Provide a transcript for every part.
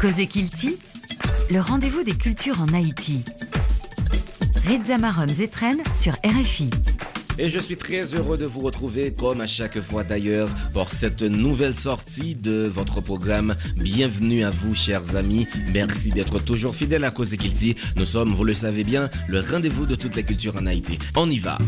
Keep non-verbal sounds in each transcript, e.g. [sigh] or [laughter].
Cosé Kilti, le rendez-vous des cultures en Haïti. Reza Marum Zetren sur RFI. Et je suis très heureux de vous retrouver, comme à chaque fois d'ailleurs, pour cette nouvelle sortie de votre programme. Bienvenue à vous, chers amis. Merci d'être toujours fidèles à Cause Kilti. Nous sommes, vous le savez bien, le rendez-vous de toutes les cultures en Haïti. On y va.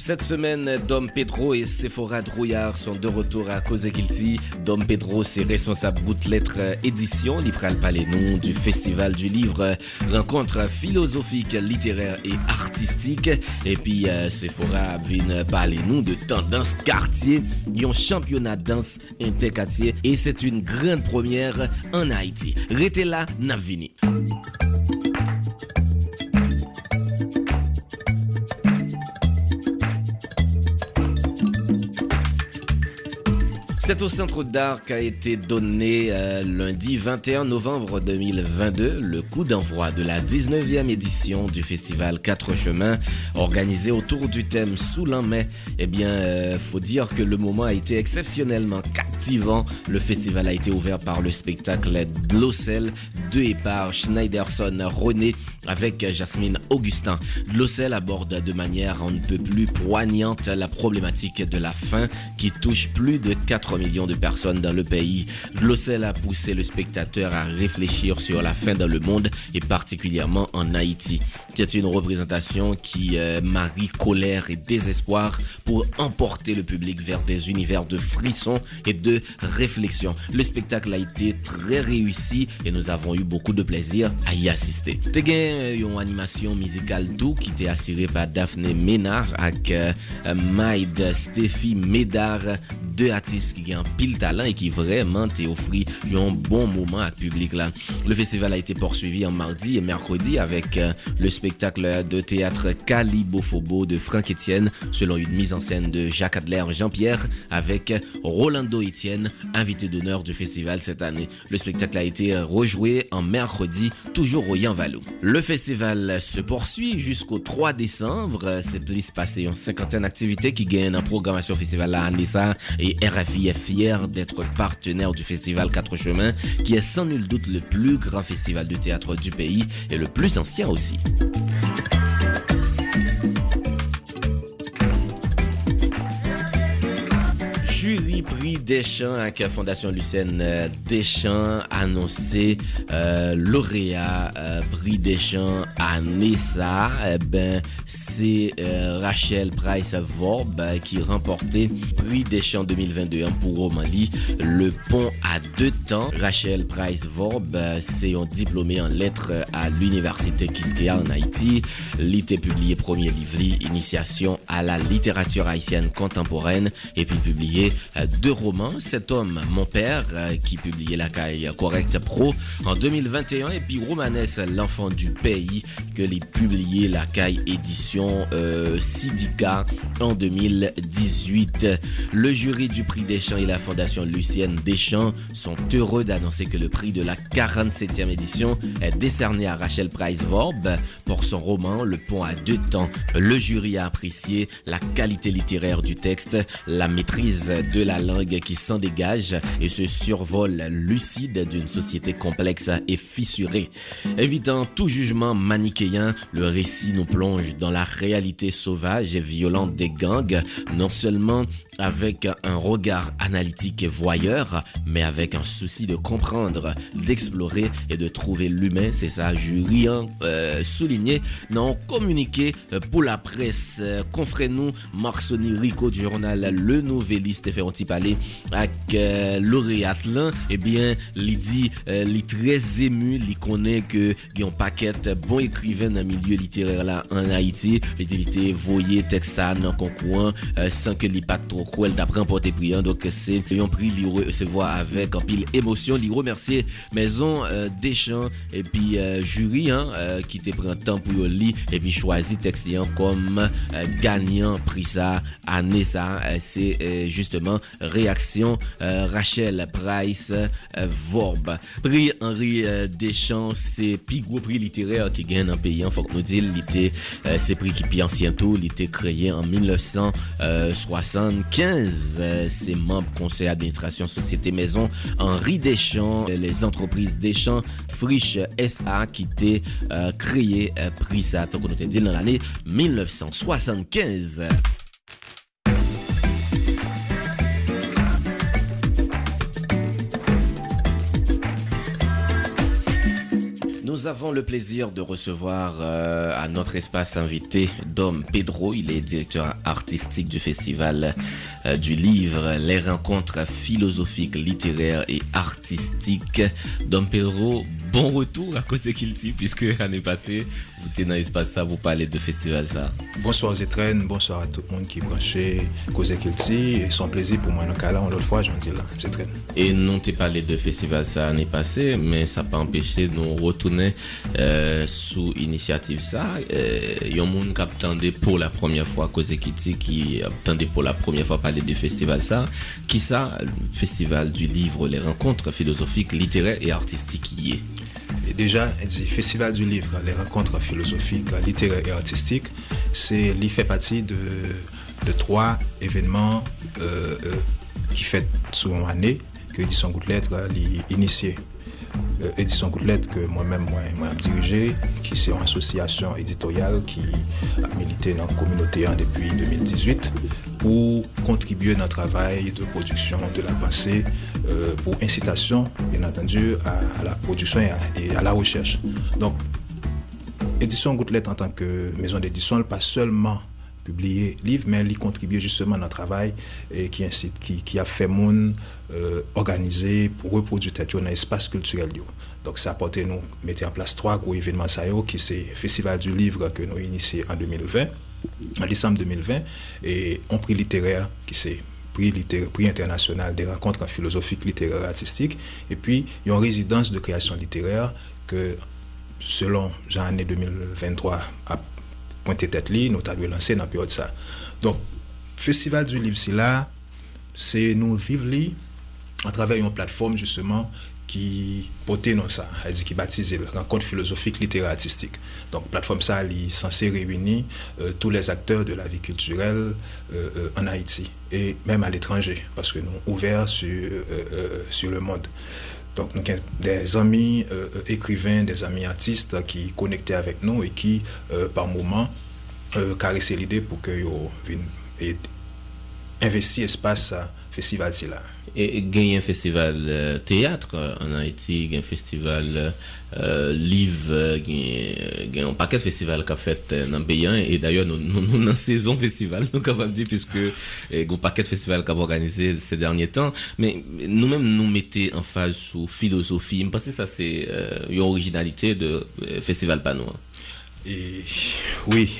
Cette semaine, Dom Pedro et Sephora Drouillard sont de retour à Kilti. Dom Pedro, c'est responsable Goutte Lettres Édition, libéral les noms du Festival du Livre, rencontre philosophique, littéraire et artistique. Et puis, euh, Sephora vient parler nous de tendance quartier, un championnat de danse interquartier. Et c'est une grande première en Haïti. Restez là, Navini. C'est au Centre d'art qu'a été donné euh, lundi 21 novembre 2022 le coup d'envoi de la 19e édition du festival Quatre Chemins organisé autour du thème Sous l'an mai. Eh bien, euh, faut dire que le moment a été exceptionnellement captivant. Le festival a été ouvert par le spectacle Glossel de et par Schneiderson René avec Jasmine Augustin. Glossel aborde de manière on ne peut plus poignante la problématique de la faim qui touche plus de 4 millions de personnes dans le pays. Glossel a poussé le spectateur à réfléchir sur la faim dans le monde et particulièrement en Haïti. C'est une représentation qui euh, marie colère et désespoir pour emporter le public vers des univers de frissons et de réflexion. Le spectacle a été très réussi et nous avons eu beaucoup de plaisir à y assister. Te une animation musicale tout qui était assurée par Daphné Ménard avec euh, Maïd Steffi Médard, deux artistes qui ont pile talent et qui vraiment t'ont offert un bon moment à public là. Le festival a été poursuivi en mardi et mercredi avec euh, le spectacle de théâtre Calibophobo de Franck Etienne selon une mise en scène de Jacques Adler Jean-Pierre avec Rolando Etienne, invité d'honneur du festival cette année. Le spectacle a été rejoué en mercredi, toujours au Yanvalou. Le festival se poursuit jusqu'au 3 décembre. C'est plus passé une cinquantaine d'activités qui gagnent en programmation festival à Anissa et RFI fier d'être partenaire du festival Quatre Chemins qui est sans nul doute le plus grand festival de théâtre du pays et le plus ancien aussi. Prix Deschamps avec la Fondation Lucène euh, Deschamps annoncé euh, lauréat euh, prix Deschamps à Nessa. Eh ben, c'est Rachel Price Vorb qui remportait prix Deschamps 2021 pour Romali. Le pont à deux temps. Rachel Price Vorb, c'est un diplômé en lettres à l'université Kiskeya en Haïti. L'été publié premier livre, Initiation à la littérature haïtienne contemporaine, et puis publié deux romans. Cet homme, mon père, euh, qui publiait La Caille Correcte Pro en 2021, et puis Romanès, l'enfant du pays, que les publié La Caille édition euh, en 2018. Le jury du prix Deschamps et la fondation Lucienne Deschamps sont heureux d'annoncer que le prix de la 47e édition est décerné à Rachel Price Vorb pour son roman Le pont à deux temps. Le jury a apprécié la qualité littéraire du texte, la maîtrise de la langue qui s'en dégage et ce survol lucide d'une société complexe et fissurée. Évitant tout jugement manichéen, le récit nous plonge dans la réalité sauvage et violente des gangs, non seulement avec un regard analytique et voyeur, mais avec un souci de comprendre, d'explorer et de trouver l'humain. C'est ça, Julien euh, souligné non communiqué euh, pour la presse. Confrère-nous Marc-Sony Rico du journal Le Nouvelliste un parler ak euh, loreat lan, ebyen eh li di euh, li trez emu, li konen ke yon paket bon ekriven nan milye literer la an Haiti, li di li te voye teksan nan konkouan euh, san ke li pat tro kouel da prempote priyan, dok se yon pri li resevoa avek an pil emosyon, li remersi Mezon euh, Deschamps epi juri ki te pren tan pou yo li epi chwazi tekstian kom euh, ganyan prisa ane sa, euh, se justeman rea réaction Rachel Price Vorb. Prix Henri Deschamps, c'est plus gros prix littéraire qui gagne un pays. Faut que nous disions, c'est prix qui est ancien tout, il créé en 1975. C'est membre conseil d'administration Société Maison Henri Deschamps, les entreprises Deschamps Friche SA qui était créé prix ça, dit dans l'année 1975. Nous avons le plaisir de recevoir euh, à notre espace invité Dom Pedro. Il est directeur artistique du festival euh, du livre Les rencontres philosophiques, littéraires et artistiques. Dom Pedro, bon retour à Cause Kilti, puisque l'année passée, vous étiez dans l'espace ça, vous parlez de festival ça. Bonsoir Zetren, bonsoir à tout le monde qui est branché Cause Kilti. Et son plaisir pour moi, dans le cas là, l'autre fois, j'en dis là, Zetren. Et non, t'es parlé de festival ça l'année passée, mais ça n'a pas empêché de nous retourner euh, sous initiative ça. Il y a un monde qui attendait pour la première fois Cause Kilti, qui attendait pour la première fois parler du festival ça. Qui ça, le festival du livre, les rencontres philosophiques, littéraires et artistiques qui est. Déjà, le Festival du livre, les rencontres philosophiques, littéraires et artistiques, c'est, fait partie de, trois événements euh, euh, qui fait souvent année que Édition Gouttelette a initié. Euh, Édition Gouttelette que moi-même, moi, moi dirigé, qui c'est une association éditoriale qui a milité dans la communauté depuis 2018 pour contribuer dans le travail de production de la pensée, euh, pour incitation, bien entendu, à, la production et à, la recherche. Donc, Édition Gouttelette en tant que maison d'édition, pas seulement publier livre, mais il contribue justement dans le travail et qui, incite, qui, a fait mon euh, organisé pour reproduire dans l'espace culturel. Donc, ça a apporté nous mettre en place trois gros événements, qui c'est Festival du livre que nous initié en 2020 en décembre 2020 et un prix littéraire qui c'est prix, littéraire, prix international des rencontres philosophiques, littéraires, artistiques. Et puis, une résidence de création littéraire que, selon l'année 2023, a pointé tête nous avons lancé dans la période ça. Donc, Festival du livre, c'est là, c'est nous vivre à travers une plateforme justement qui portait non ça, dit qui baptisait la rencontre philosophique, littéraire, artistique. Donc plateforme ça, est censée réunir euh, tous les acteurs de la vie culturelle euh, euh, en Haïti et même à l'étranger, parce que nous ouverts sur, sur le monde. Donc nous avons des amis écrivains, des amis artistes qui connectaient avec nous et qui, par moment, caressaient l'idée pour que viennent investir festival là. Et il un festival euh, théâtre euh, en Haïti, un festival euh, livre, il y a un paquet de festivals qu'a fait dans le pays. Et d'ailleurs, nous sommes dans saison [laughs] festival, nous capable dire, puisque un paquet de festivals qu'a organisé ces derniers temps. Mais nous-mêmes, nous mettons en phase sous philosophie. Je pense que ça, c'est une originalité de Festival Panois. Et oui,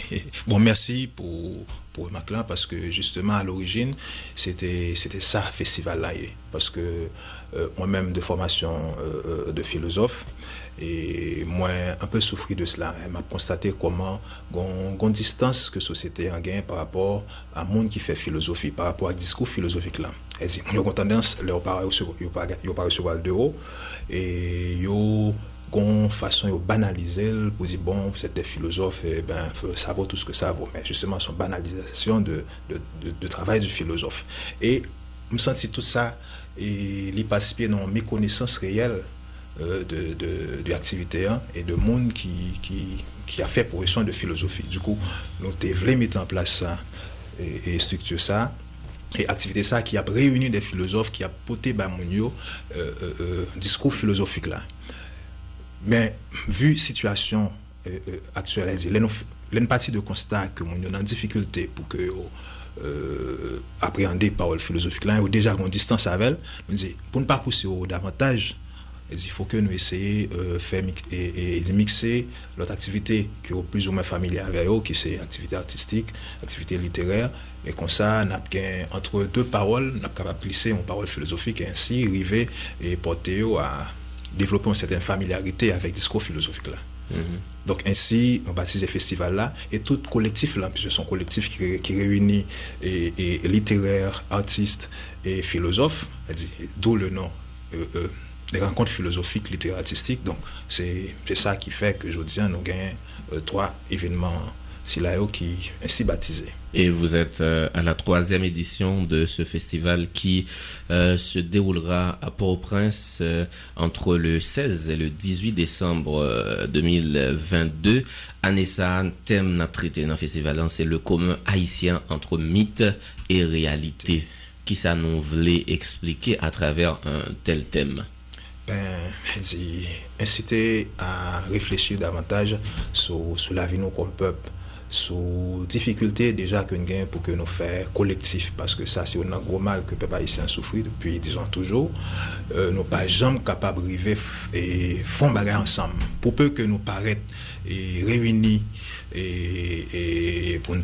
bon, merci pour, pour Maclan parce que justement à l'origine, c'était, c'était ça, festival là. Parce que euh, moi-même de formation euh, euh, de philosophe, et moi un peu souffri de cela. Elle m'a constaté comment une distance que société a gagné par rapport à monde qui fait philosophie, par rapport à discours philosophique là. Elle dit, une tendance, n'ont pas recevoir de haut et ils qu'on façon banaliser pour dire bon des philosophes et ben ça vaut tout ce que ça vaut. Mais justement son banalisation de, de, travail du philosophe. Et je me sens tout ça et l'y participer dans mes connaissances réelles euh, de, de, hein, et de monde qui, a fait progression de philosophie. Du coup nous devons mettre en place ça et, et ça et activité ça qui a réuni des philosophes qui a porté ben, euh, euh, euh, discours philosophique là mais vu la situation euh, euh, actuelle, il y a une partie de constat que nous sommes en difficulté pour que euh, appréhender paroles philosophiques là, ou déjà une distance avec elle, nous dit, pour ne pas pousser davantage, il faut que nous essayions de euh, faire et, mixer notre activité qui est plus ou moins familière avec eux, qui c'est activité artistique, activité littéraire, et comme ça, entre deux paroles, sommes capables de glisser une parole philosophique et ainsi arriver et porter à développer une certaine familiarité avec le discours philosophique là. Donc ainsi, on baptise le festival là et tout collectif là, puisque c'est un collectif qui, qui réunit et, et littéraires, artistes et philosophes, d'où le nom. Euh, euh, les rencontres philosophiques, littéraires, artistiques. Donc, c'est ça qui fait que je dis, nous gagnons euh, trois événements Silayo qui ainsi baptisé. Et vous êtes euh, à la troisième édition de ce festival qui euh, se déroulera à Port-au-Prince euh, entre le 16 et le 18 décembre 2022. Anessa, thème n'a traité dans le festival, c'est le commun haïtien entre mythe et réalité. Qui ça nous voulait expliquer à travers un tel thème? Ben, inciter à réfléchir davantage sur, sur la vie nous comme peuple sous difficulté déjà qu'on gagne pour que nous fassions collectif parce que ça c'est un gros mal que peuple haïtien souffre depuis disons toujours. Euh, nous pas jamais capables de et font bagarre ensemble. Pour peu que nous paraît et réunis et, pour nous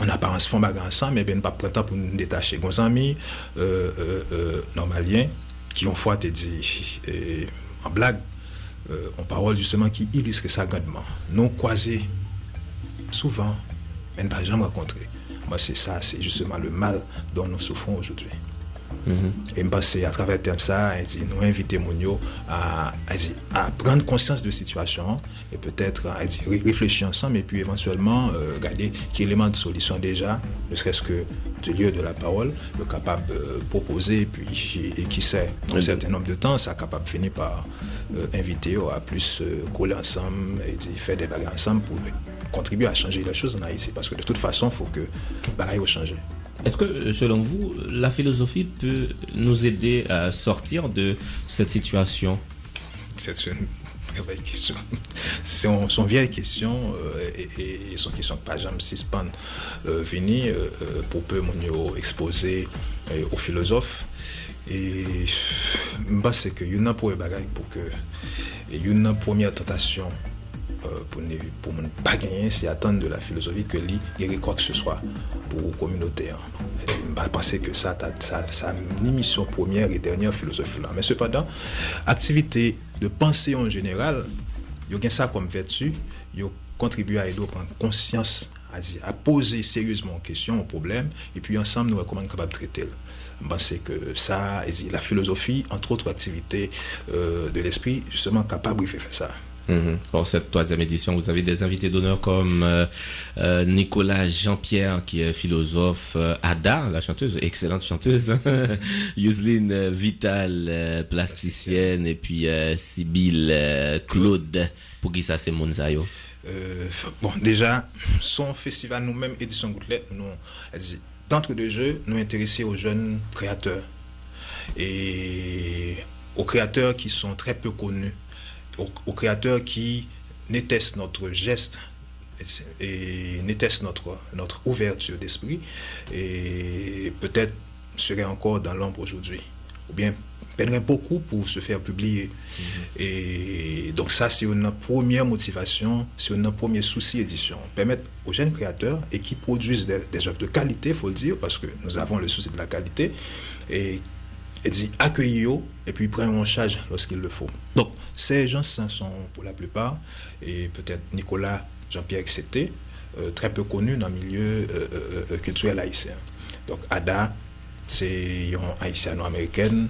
en apparence font bagarre ensemble mais bien pas temps pour nous détacher nos amis euh, euh, euh, normaliens qui ont foi te dit en blague euh, en parole justement qui illustre ça grandement. Nous croisés souvent, mais ne pas jamais rencontrer. Moi, c'est ça, c'est justement le mal dont nous souffrons aujourd'hui. Mm-hmm. Et je pense à travers ça, nous inviter Mounio à, à, prendre conscience de la situation et peut-être à réfléchir ensemble et puis éventuellement euh, regarder quel élément de solution déjà, ne serait-ce que du lieu de la parole, le capable de euh, proposer et puis et, qui sait, dans un certain nombre de temps, ça capable de finir par euh, inviter à plus coller ensemble et faire des bagages ensemble pour contribuer à changer les choses en Haïti parce que de toute façon, il faut que bagages changent. Est-ce que, selon vous, la philosophie peut nous aider à sortir de cette situation? C'est une très belle question. [laughs] C'est une, vieille question euh, et, et, son question pas jamais suspendre euh, venir euh, euh, pour peu mon exposer aux philosophes. Et je pense que y a une pour que y a une première tentation euh, pour ne pas gagner, c'est attendre de la philosophie que lui guérit quoi que ce soit pour la communauté. Hein. Je pense que ça, ça, ça une mission première et dernière philosophie là. Mais cependant, activité de pensée en général, il y a ça comme vertu, il contribue à aider à prendre conscience à, poser sérieusement question au problème et puis ensemble nous comment capable de traiter. Je pense que ça, la philosophie, entre autres activités euh, de l'esprit, justement capable de faire ça. Mhm. Pour cette troisième édition, vous avez des invités d'honneur comme euh, euh, Nicolas Jean-Pierre, qui est philosophe, euh, Ada, la chanteuse, excellente chanteuse, [laughs] Yuseline Vital, plasticienne, et puis Sybille Claude. Pour qui ça, c'est Monzayo Bon, déjà, son festival, nous-mêmes, Édition Gouttelette, nous, d'entre deux jeux, nous intéressés aux jeunes créateurs et aux créateurs qui sont très peu connus aux, créateurs qui n'étestent notre geste et n'étestent notre, notre ouverture d'esprit et peut-être serait encore dans l'ombre aujourd'hui ou bien peinerait beaucoup pour se faire publier. Mm-hmm. Et donc ça, c'est une première motivation, c'est une premier souci édition. Permettre aux jeunes créateurs et qui produisent des, des œuvres de qualité, il faut le dire, parce que nous avons le souci de la qualité, et et dit accueillir et puis prendre en charge lorsqu'il le faut. Donc, ces gens sont pour la plupart, et peut-être Nicolas Jean-Pierre accepté, euh, très peu connus dans le milieu euh, euh, culturel haïtien. Donc, Ada, c'est une haïtiano-américaine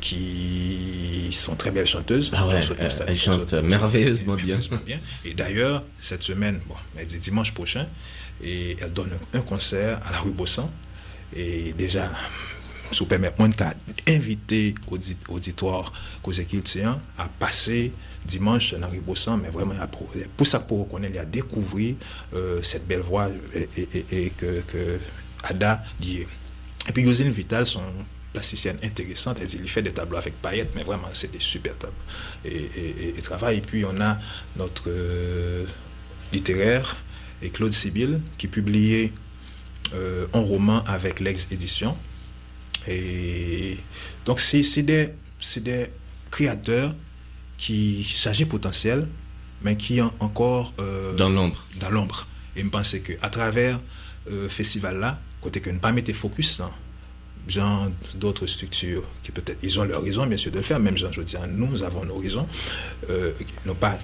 qui sont très belles chanteuses. Ah ouais, elles chantent merveilleusement bien. bien. Et d'ailleurs, cette semaine, bon, elle dit dimanche prochain, et elle donne un, concert à la rue Bossan. Et déjà, sous permettre moi d'inviter auditoire cause culture à passer dimanche dans Ribossan mais vraiment pour ça pour reconnaître à découvrir euh, cette belle voix et, que, que, Ada dit. Et puis Yosine Vital son plasticienne intéressante elle fait des tableaux avec paillettes mais vraiment c'est des super tableaux. Et, et, travail et puis on a notre euh, littéraire et Claude Sibyl qui publiait euh, un roman avec l'ex-édition et donc, c'est des, des créateurs qui s'agit potentiel, mais qui ont encore... Euh, dans l'ombre. Dans l'ombre. Et je pense qu'à travers le euh, festival-là, côté que ne pas mettre focus, hein, gens d'autres structures qui peut-être, ils ont leur raison, bien sûr, de le faire. Même gens, je veux dire, nous avons nos raisons. Euh, n'ont pas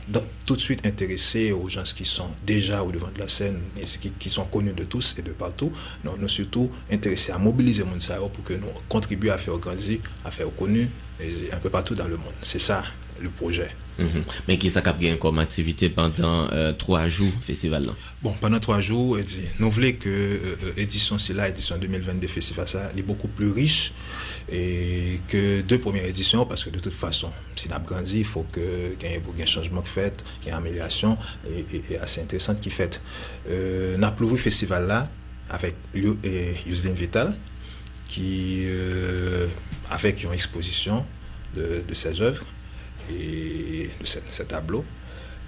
tout de suite intéressé aux gens qui sont déjà au devant de la scène et qui, qui sont connus de tous et de partout. Non, nous surtout intéressés à mobiliser le pour que nous contribuions à faire grandir, à faire connu un peu partout dans le monde. C'est ça le projet. Mhm. Mais qui ça comme activité pendant euh, trois jours festival là? Bon, pendant trois jours, nous voulons que l'édition euh, euh, c'est là, édition 2022 festival ça, est beaucoup plus riche et que deux premières éditions parce que de toute façon, si on a grandi, il faut que qu'il y ait un changement fait, qu'il y ait une amélioration et, assez intéressante qui fait. Euh, on a le festival là avec Yuslin Vital qui avec une exposition de, de ses œuvres et de ce, tableau.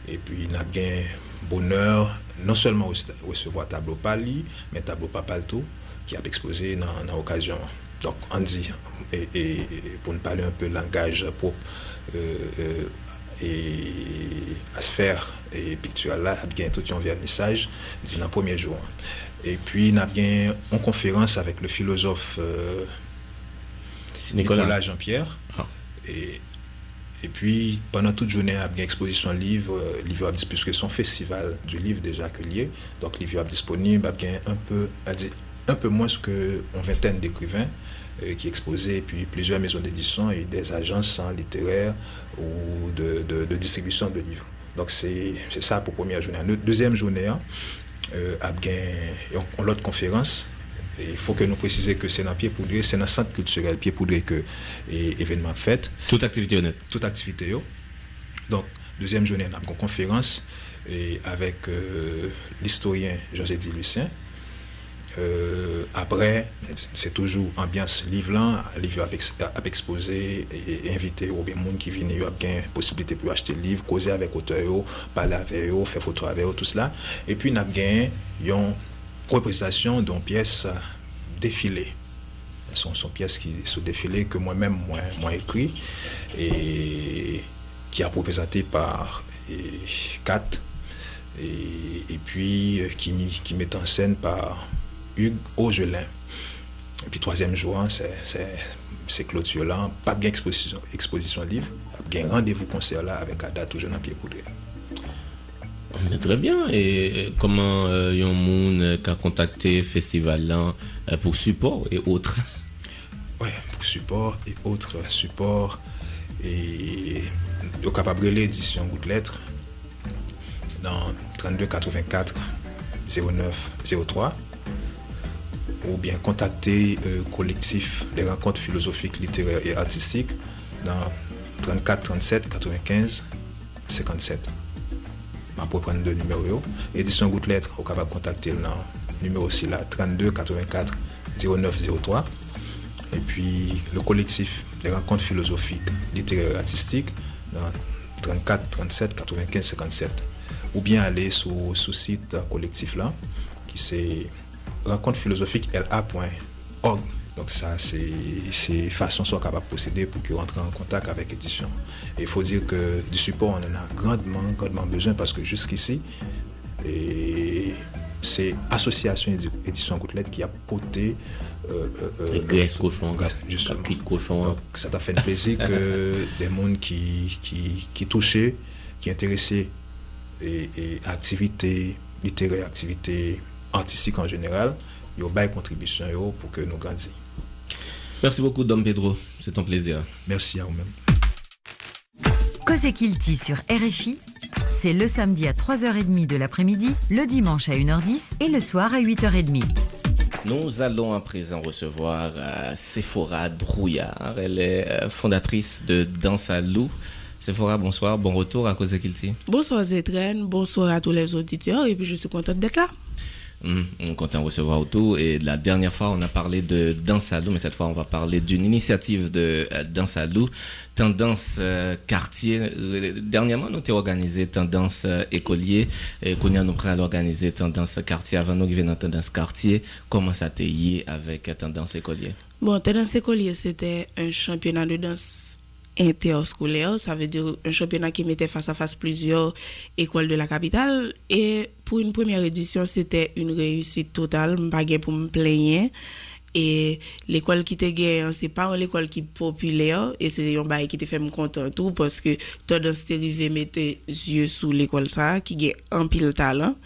Et puis, il a bien bonheur, non seulement recevoir tableau Pali, mais tableau tout qui a exposé dans l'occasion. Donc, on dit, et, pour nous parler un peu langage propre euh, euh, et à se faire et pictural là, il y a tout un vernissage dans le premier jour. Et puis, il a bien une conférence avec le philosophe euh, Nicolas, Jean-Pierre. Ah. Et et puis, pendant toute journée, il y a exposition livre, euh, livre puisque son festival du livre déjà que lié. Donc, livre disponible, il y a un peu, un peu moins qu'une vingtaine d'écrivains euh, qui exposaient, et puis plusieurs maisons d'édition et des agences littéraires ou de, distribution de livres. Donc, c'est ça pour première journée. Deuxième journée, euh, il y a l'autre conférence il faut que nous précisions que c'est dans Pied Poudré, c'est dans le centre culturel Pied Poudré que l'événement fait. Toute activité honnête. Toute activité. Donc, deuxième journée, on a une conférence et avec euh, l'historien José-Di Lucien. Euh, après, c'est toujours ambiance livre livre à, exposer et inviter au bien monde qui vient, il y a possibilité pour acheter le livre, causer avec auteur, parler avec eux, faire photo avec eux, tout cela. Et puis, on a bien une représentation d'une pièce défilée. Ce sont, sont, pièces qui sont défilées que moi-même, moi, moi écrit et qui a représenté par Kat et, puis euh, qui, qui met en scène par Hugues Augelin. Et puis troisième jour, hein, c'est clôture là, pas bien exposition, exposition livre, bien rendez-vous concert là avec Ada toujours dans Pied Poudré. Très bien. Et comment euh, y a monde qui a contacté festival euh, pour support et autres? Oui, pour support et autres supports. Et est capable l'édition Goutte Lettres dans 32 84 09 03 ou bien contacter euh, collectif des rencontres philosophiques, littéraires et artistiques dans 34 37 95 57 ma prendre deux numéros. Édition Goutte Lettre, capable de contacter le numéro là, 32 84 09 03. Et puis le collectif, les rencontres philosophiques, littéraires et artistiques, dans 34 37 95 57. Ou bien aller sur ce site collectif là, qui c'est rencontre philosophique la.org. Donc ça, c'est façon soit capable de procéder pour qu'ils rentrent en contact avec l'édition. Et il faut dire que du support, on en a grandement, grandement besoin parce que jusqu'ici, c'est Association Édition Gouttelette qui a poté euh, euh, euh cochon, justement. cochon. Donc, ça t'a fait plaisir que [laughs] des mondes qui, qui, qui touchaient, qui intéressaient et, et activités littéraires, activités artistiques en général, ils ont une contribution pour que nous grandissions. Merci beaucoup, Dom Pedro. C'est un plaisir. Merci à vous-même. Kilti sur RFI, c'est le samedi à 3h30 de l'après-midi, le dimanche à 1h10 et le soir à 8h30. Nous allons à présent recevoir euh, Sephora Drouillard. Elle est euh, fondatrice de Danse à Loup. Sephora, bonsoir, bon retour à Kilti. Bonsoir Zétren, bonsoir à tous les auditeurs et puis je suis contente d'être là. Hum, on recevoir autour. Et la dernière fois, on a parlé de Danse à mais cette fois, on va parler d'une initiative de euh, Danse à Tendance euh, quartier. Euh, dernièrement, nous avons organisé Tendance écolier. Et qu'on a nous à l'organiser Tendance quartier. Avant nous, dans Tendance quartier. Comment ça t'est avec Tendance écolier? Bon, Tendance écolier, c'était un championnat de danse interscolaire, ça veut dire un championnat qui mettait face à face plusieurs écoles de la capitale. Et pour une première édition, c'était une réussite totale, je pour me plaindre. Et l'école qui te gagne, c'est pas l'école qui est populaire, et c'est un bail qui te fait me content tout, parce que tendance t'es arrivé mettre yeux sous l'école ça, qui gagne un pile talent.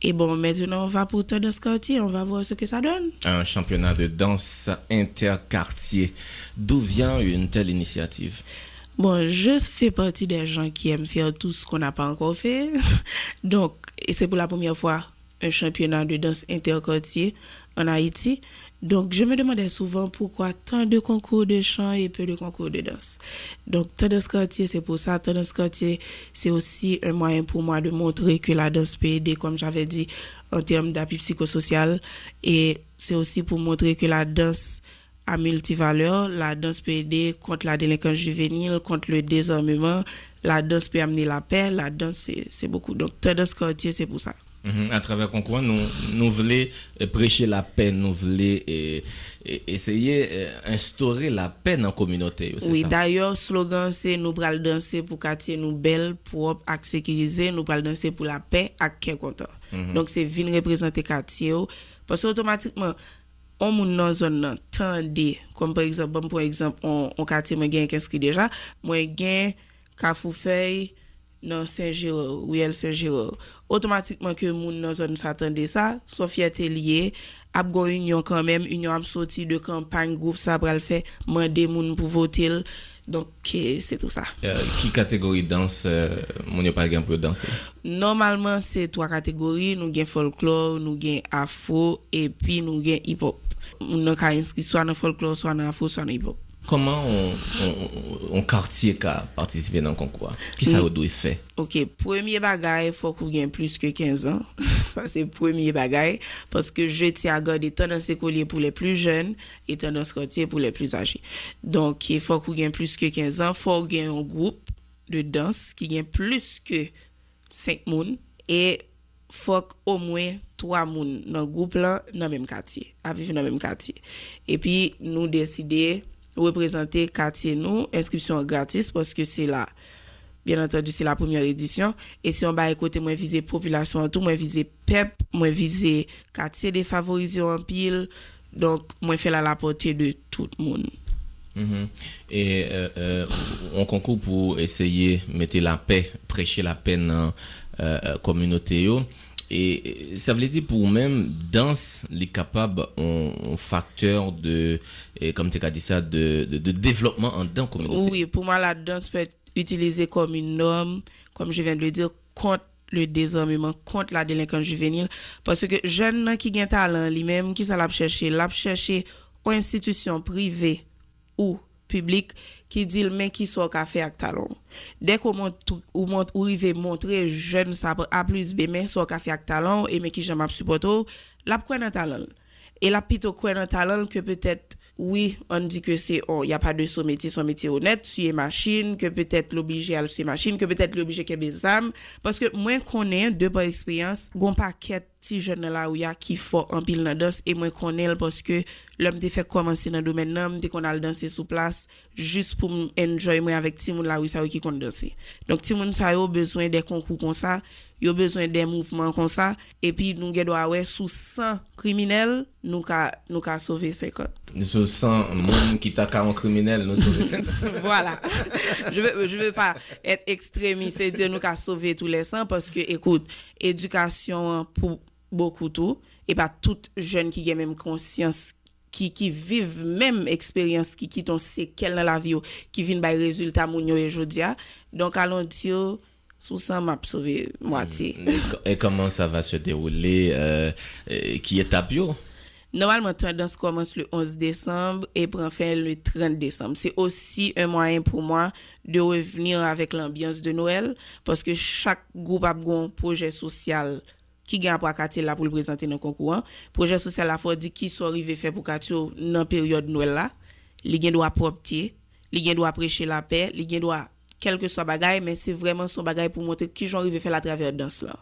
Et bon, maintenant, on va pour Tendance Quartier, on va voir ce que ça donne. Un championnat de danse interquartier. D'où vient une telle initiative? Bon, je fais partie des gens qui aiment faire tout ce qu'on n'a pas encore fait. [laughs] Donc, et c'est pour la première fois un championnat de danse interquartier en Haïti. Donc, je me demandais souvent pourquoi tant de concours de chant et peu de concours de danse. Donc, Tendance Quartier, c'est pour ça. Tendance Quartier, c'est aussi un moyen pour moi de montrer que la danse peut aider, comme j'avais dit, en termes d'appui psychosocial. Et c'est aussi pour montrer que la danse a multivaleur. La danse peut aider contre la délinquance juvénile, contre le désarmement. La danse peut amener la paix. La danse, c'est beaucoup. Donc, Tendance Quartier, c'est pour ça. Mhm. À travers concours, nous, nous voulons euh, prêcher la paix, nous voulons euh, essayer d'instaurer la paix dans la communauté. Oui, d'ailleurs, slogan c'est nous pral danser pour quartier nous belle, propre, ak sécurisé, nous pral danser pour la paix, ak ken content. Donc c'est vin représenter quartier parce que automatiquement on moun nan zone nan tande, comme par exemple, bon, pour exemple, on, on quartier moi gen qu'est-ce déjà, moi gen Kafoufeuille nan Saint-Giraud, Riel Saint-Giraud, otomatikman ke moun nan zon s'atende sa, so fiyate liye, ap go union kanmem, union am soti de kampany, group sa pral fe, mande moun pou votel, donk se tout sa. Euh, ki kategori dans euh, moun yo pal gen pou yo danse? Normalman se 3 kategori, nou gen folklore, nou gen afro, epi nou gen hip-hop. Moun nan ka inskri swa nan folklore, swa nan afro, swa nan hip-hop. Koman on kartye ka partisipe nan konkou a? Ki sa ou do e fe? Ok, premye bagay fok ou gen plus ke 15 an. sa se premye bagay. Paske je ti a gade tendans ekolye pou le plus jen et tendans kotye pou le plus aje. Donk fok ou gen plus ke 15 an. Fok gen yon group de dans ki gen plus ke 5 moun. E fok o mwen 3 moun nan group lan nan menm katye. Aviv nan menm katye. E pi nou deside... reprezenter katye nou, inskripsyon gratis, poske se la, bien entendi, se la poumyer edisyon, e se yon ba ekote mwen vize populasyon an tou, mwen vize pep, mwen vize katye defavorize an pil, donk mwen fe la la pote de tout moun. Mm -hmm. Et euh, euh, on concourt pour essayer de mettre la paix, prêcher la paix dans la euh, communauté. Et ça veut dire pour même danse, les capables ont un facteur de, comme tu as dit ça, de, de, développement en dans la communauté. Oui, pour moi, la danse peut être utilisée comme une norme, comme je viens de le dire, contre le désarmement, contre la délinquance juvénile. Parce que jeune qui gen talent lui-même, qui ça l'a cherché, l'a cherché aux institutions privées ou publik ki dil men ki so ka fe ak talon. Dek ou, montre, ou, montre, ou rive montre jen sa ap plus be men so ka fe ak talon e men ki jen ap supoto, lap kwen nan talon. E lap pito kwen nan talon ke petet oui, on dit que c'est, il n'y a pas de son métier, son métier honnête, c'est machine, que peut-être l'obligé à le machine, que peut-être l'obligé qu'elle des âmes. Parce que moi, connais de par expérience, gon paquet ti jeune là où il y a qui font en pile dans danse, et moi connais parce que l'homme te fait commencer dans le domaine, dès qu'on a le danser sous place, juste pour enjoy moi avec ti moun là où ça qui compte danser. Donc, ti moun ça a besoin des concours comme ça, yo bezwen den mouvman kon sa, epi nou gen do awe sou 100 kriminel, nou ka, nou ka sove 50. Sou 100 moun ki ta ka an kriminel, nou sove 50. [laughs] voilà. Je ve, je ve pa et ekstremiste, se diyo nou ka sove tou les 100, paske, ekout, edukasyon pou bokou tou, e pa tout jen ki gen menm konsyans ki, ki viv menm eksperyans ki kiton sekel nan la vi yo, ki vin bay rezultat moun yo e jodia. Donk alon diyo, sous ça m'a sauvé moitié. Mm. Et comment ça va se dérouler euh, euh, Qui est à bio Normalement, tendance commence le 11 décembre et prend fin le 30 décembre. C'est aussi un moyen pour moi de revenir avec l'ambiance de Noël parce que chaque groupe a un projet social qui gagne pour Katio là pour le présenter dans le concours. Hein? Projet social à faut dire qui sont arrivé faire pour Katio dans la période Noël là. Les gens doivent propter, les gens doivent prêcher la paix, les gens doivent quel que soit bagay mais c'est vraiment son bagay pour montrer qui j'en arrivé faire à travers danse là.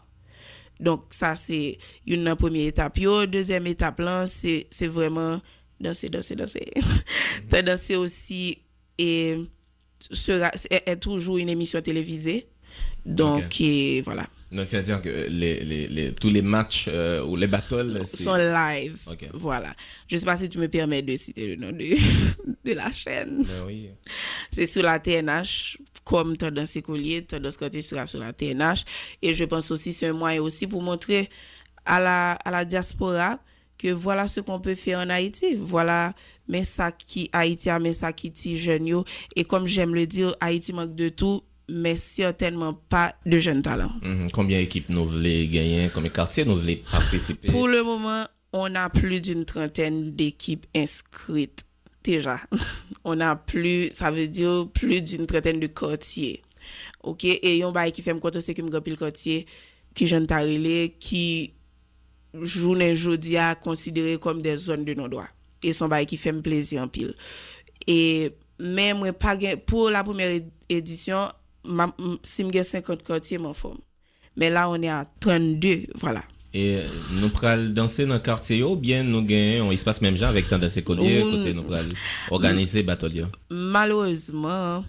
Donc, ça, c'est une première étape. Yo, deuxième étape, là, c'est vraiment danser, danser, danser. T'as danser aussi et sera, est, toujours une émission télévisée. Donc, voilà. C'est-à-dire que les, les, les, tous les matchs euh, ou les battles sont live. Voilà. Je ne sais pas si tu me permets de citer le nom de, [laughs] de la chaîne. Ben oui. C'est sur la TNH, comme Tendance Écolier, Tendance Côté sera sur la TNH. Et je pense aussi c'est un moyen aussi pour montrer à la, à la diaspora que voilà ce qu'on peut faire en Haïti. Voilà, mais ça qui Haïti a, mais ça qui ti jeune Et comme j'aime le dire, Haïti manque de tout, mais certainement pas de jeunes talents. Mmh. Combien d'équipes nous voulons gagner, combien de quartiers nous voulons participer Pour le moment, on a plus d'une trentaine d'équipes inscrites déjà. [laughs] on a plus, ça veut dire plus d'une trentaine de quartiers. OK, et on bail qui fait me c'est que me le quartier qui jeune tarélé qui journée aujourd'hui à considéré comme des zones de non-droit. Et son bail qui fait me plaisir en pile. Et même pas pour la première édition ma, si mgen 50 kotye mwen fom. Men la, on e a 32, voilà. E nou pral danse nan kartye yo, bien nou gen, on ispas menm jan vek tan danse konye, kote nou pral organize batol yo? Malouzman,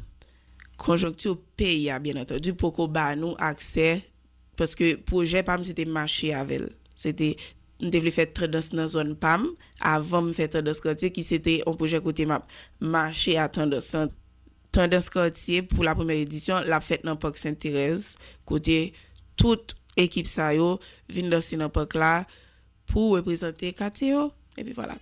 konjonkti ou peyi a, bien entendi, pou ko ba nou akse, paske proje pam se te machi avel. Se te, nou te vle fet tredans nan zon pam, avan m fet tredans kote, ki se te, on proje kote map, machi atan dosan. Tendance Quartier pour la première édition, la fête dans le parc Sainte-Thérèse, côté toute équipe ça yo vient dans ce parc là pour représenter quartier et puis voilà.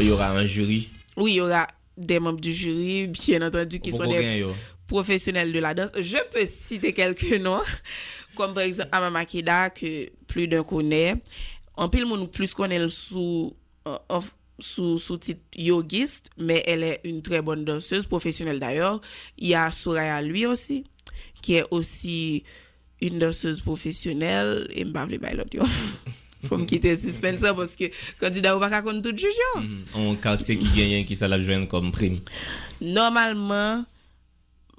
Il y aura un jury. Oui, il y aura des membres du jury, bien entendu, qui sont des professionnels de la danse. Je peux citer quelques noms, [laughs] comme par exemple Amama Keda, que plus d'un connaît. En pile, monde plus connaît sous euh, sous, sous titre yogiste, mais elle est une très bonne danseuse, professionnelle d'ailleurs. Il y a Soraya lui aussi, qui est aussi une danseuse professionnelle. Et m'a parlé l'autre, faut me quitter suspense parce que candidat ou pas raconte tout juge. On mm-hmm. quartier qui gagne qui ça la joindre comme prime. Normalement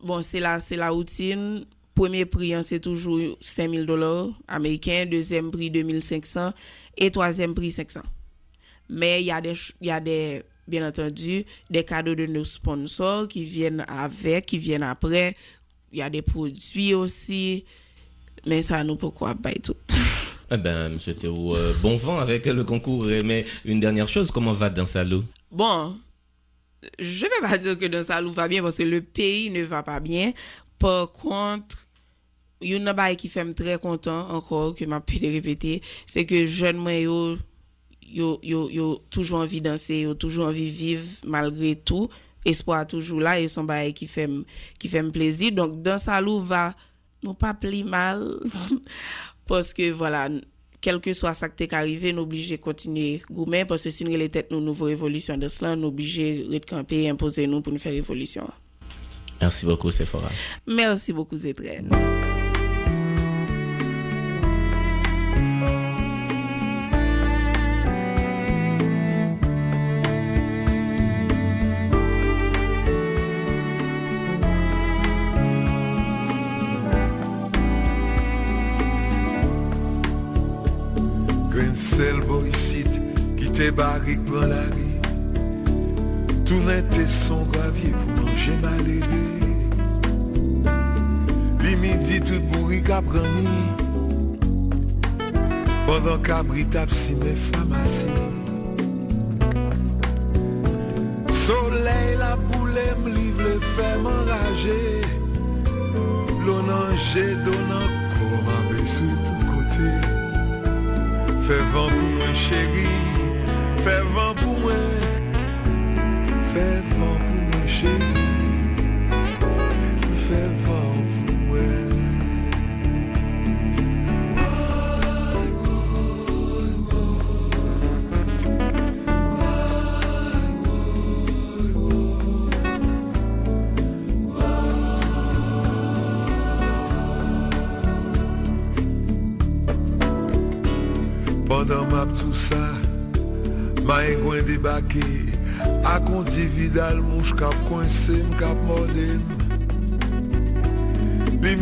bon c'est la c'est la routine premier prix c'est toujours 5000 dollars américains, deuxième prix 2500 et troisième prix 500. Mais il y a des, y a des, bien entendu, des cadeaux de nos sponsors qui viennent avec, qui viennent après. Il y a des produits aussi. Mais ça, nous, pourquoi pas tout? [laughs] Eh ben, c'était euh, bon vent avec le concours. Mais une dernière chose, comment va dans Salou Bon, je vais pas dire que dans Salou va bien parce que le pays ne va pas bien. Par contre, il y a une chose qui fait me très content encore, que m'a pu répéter, c'est que jeune moi, yo, yo, yo toujours envie de danser, yo toujours envie de vivre malgré tout. Espoir toujours là et son bail qui fait qui fait plaisir. Donc dans sa loup va nous pas plus mal [laughs] parce que voilà quel que soit ça qui est arrivé, nous obligés de continuer gourmet parce que si nous les têtes nous nouvelle révolution de cela, nous obligés de camper imposer nous pour nous faire révolution. Merci beaucoup Sephora. Merci beaucoup Zétrène. Barriques prend la rive Tout son gravier pour manger maléré Puis midi tout bourri caprani Pendant qu'abri tape si mes femmes Soleil la boule me livre le fait m'enrager L'on j'ai donnant comme un sur tout côté Fais vent pour moi chérie Fais vent pour moi, fais vent pour moi chérie, fais vent pour moi. Pendant ma tout ça Maye gwen debake Akonti vidal mouch kap kwense m kap modem J'aime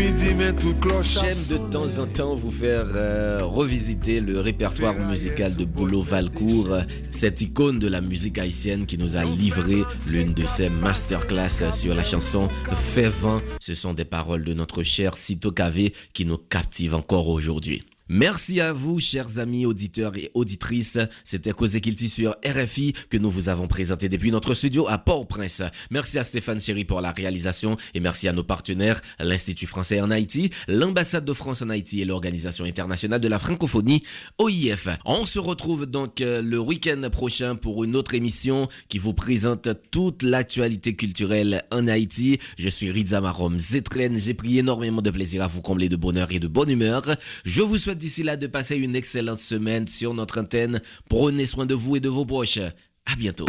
de temps en temps vous faire euh, revisiter le répertoire musical de Boulot Valcourt, cette icône de la musique haïtienne qui nous a livré l'une de ses masterclass sur la chanson Fait vent. Ce sont des paroles de notre cher Cito Cavé qui nous captivent encore aujourd'hui. Merci à vous, chers amis auditeurs et auditrices. C'était Causé Kilti sur RFI que nous vous avons présenté depuis notre studio à Port-au-Prince. Merci à Stéphane Chéry pour la réalisation et merci à nos partenaires, l'Institut français en Haïti, l'ambassade de France en Haïti et l'Organisation internationale de la francophonie, OIF. On se retrouve donc euh, le week-end prochain pour une autre émission qui vous présente toute l'actualité culturelle en Haïti. Je suis Rizamarom Zetren. J'ai pris énormément de plaisir à vous combler de bonheur et de bonne humeur. Je vous souhaite d'ici là de passer une excellente semaine sur notre antenne. Prenez soin de vous et de vos proches. À bientôt.